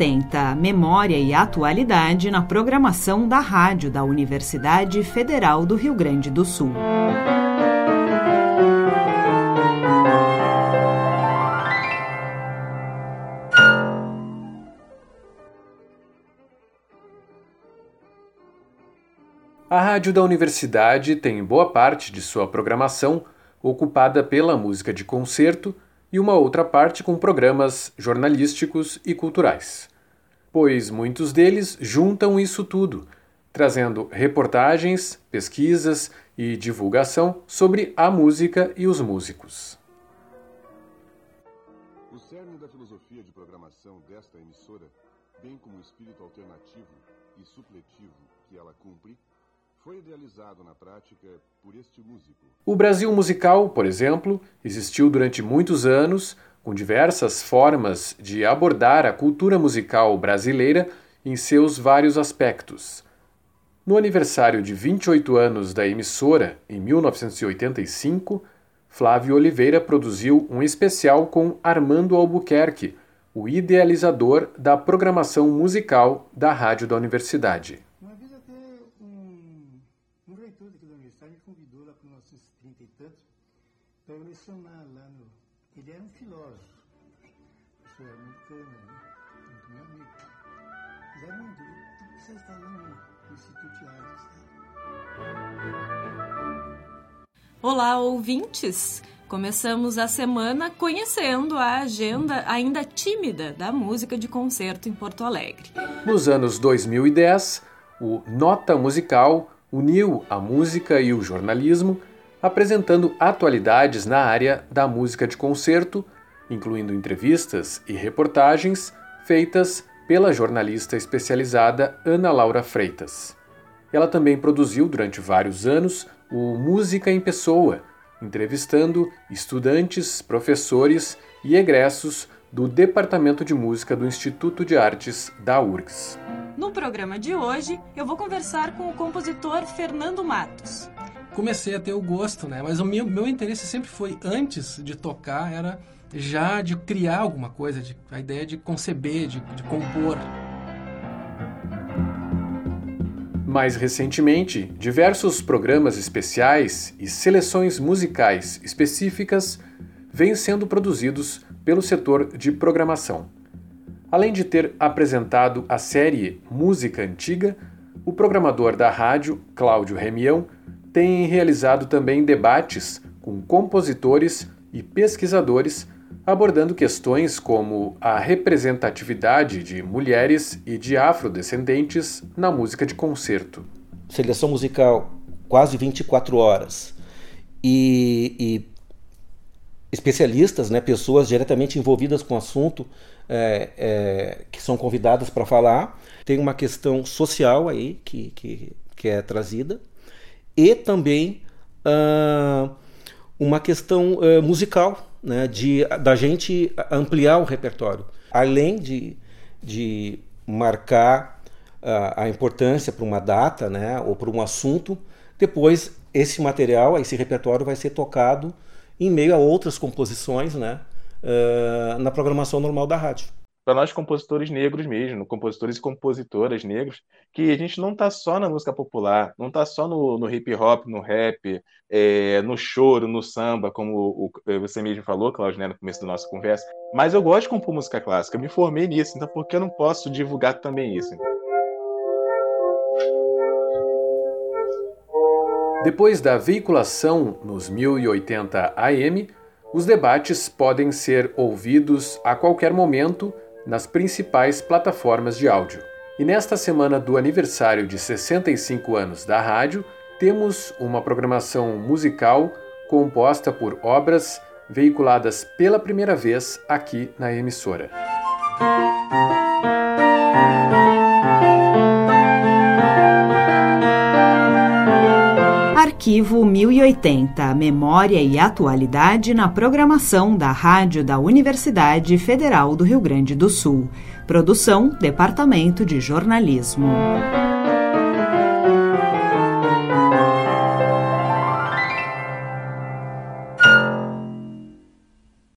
1080, Memória e Atualidade na programação da rádio da Universidade Federal do Rio Grande do Sul. A rádio da universidade tem boa parte de sua programação ocupada pela música de concerto e uma outra parte com programas jornalísticos e culturais. Pois muitos deles juntam isso tudo, trazendo reportagens, pesquisas e divulgação sobre a música e os músicos. O cerne da filosofia de programação desta emissora, bem como o espírito alternativo e supletivo que ela cumpre, foi idealizado na prática por este músico. O Brasil musical, por exemplo, existiu durante muitos anos, com diversas formas de abordar a cultura musical brasileira em seus vários aspectos. No aniversário de 28 anos da emissora, em 1985, Flávio Oliveira produziu um especial com Armando Albuquerque, o idealizador da programação musical da Rádio da Universidade. Para lecionar lá no. Ele era um filósofo, professor americano, né? muito meu amigo. Mas era muito. Tu precisa estar lá no Instituto de Artes. Né? Olá, ouvintes! Começamos a semana conhecendo a agenda ainda tímida da música de concerto em Porto Alegre. Nos anos 2010, o Nota Musical uniu a música e o jornalismo apresentando atualidades na área da música de concerto, incluindo entrevistas e reportagens feitas pela jornalista especializada Ana Laura Freitas. Ela também produziu durante vários anos o Música em Pessoa, entrevistando estudantes, professores e egressos do Departamento de Música do Instituto de Artes da URGS. No programa de hoje, eu vou conversar com o compositor Fernando Matos comecei a ter o gosto, né? Mas o meu, meu interesse sempre foi, antes de tocar, era já de criar alguma coisa, de, a ideia de conceber, de, de compor. Mais recentemente, diversos programas especiais e seleções musicais específicas vêm sendo produzidos pelo setor de programação. Além de ter apresentado a série Música Antiga, o programador da rádio, Cláudio Remião, tem realizado também debates com compositores e pesquisadores abordando questões como a representatividade de mulheres e de afrodescendentes na música de concerto. Seleção musical quase 24 horas e, e especialistas, né, pessoas diretamente envolvidas com o assunto, é, é, que são convidadas para falar. Tem uma questão social aí que, que, que é trazida e também uh, uma questão uh, musical, né, de da gente ampliar o repertório, além de, de marcar uh, a importância para uma data, né, ou para um assunto. Depois esse material, esse repertório vai ser tocado em meio a outras composições, né, na programação normal da rádio para nós compositores negros mesmo, compositores e compositoras negros, que a gente não está só na música popular, não está só no, no, hip hop, no rap, é, no choro, no samba, como o, o, você mesmo falou, Cláudio, né, no começo da nossa conversa, mas eu gosto de compor música clássica, me formei nisso, então por que eu não posso divulgar também isso? Depois da veiculação nos 1080 AM, os debates podem ser ouvidos a qualquer momento nas principais plataformas de áudio. E nesta semana do aniversário de 65 anos da rádio, temos uma programação musical composta por obras veiculadas pela primeira vez aqui na emissora. Arquivo 1080 Memória e Atualidade na programação da Rádio da Universidade Federal do Rio Grande do Sul. Produção Departamento de Jornalismo.